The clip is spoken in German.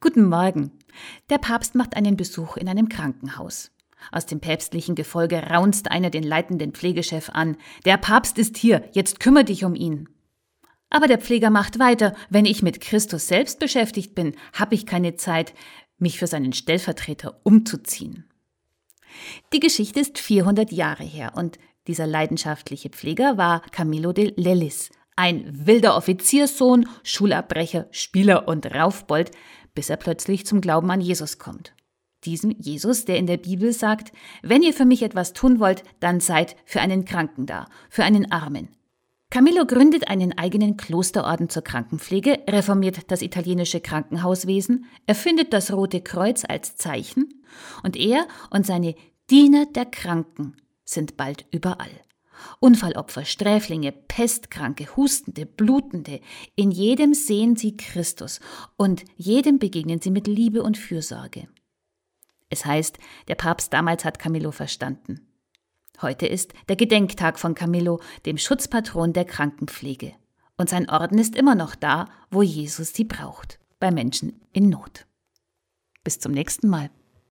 Guten Morgen. Der Papst macht einen Besuch in einem Krankenhaus. Aus dem päpstlichen Gefolge raunzt einer den leitenden Pflegechef an. Der Papst ist hier, jetzt kümmere dich um ihn. Aber der Pfleger macht weiter. Wenn ich mit Christus selbst beschäftigt bin, habe ich keine Zeit, mich für seinen Stellvertreter umzuziehen. Die Geschichte ist 400 Jahre her und dieser leidenschaftliche Pfleger war Camillo de Lellis, ein wilder Offizierssohn, Schulabbrecher, Spieler und Raufbold, bis er plötzlich zum Glauben an Jesus kommt. Diesem Jesus, der in der Bibel sagt, wenn ihr für mich etwas tun wollt, dann seid für einen Kranken da, für einen Armen. Camillo gründet einen eigenen Klosterorden zur Krankenpflege, reformiert das italienische Krankenhauswesen, erfindet das Rote Kreuz als Zeichen und er und seine Diener der Kranken sind bald überall. Unfallopfer, Sträflinge, Pestkranke, Hustende, Blutende, in jedem sehen sie Christus und jedem begegnen sie mit Liebe und Fürsorge. Es heißt, der Papst damals hat Camillo verstanden. Heute ist der Gedenktag von Camillo, dem Schutzpatron der Krankenpflege. Und sein Orden ist immer noch da, wo Jesus sie braucht, bei Menschen in Not. Bis zum nächsten Mal.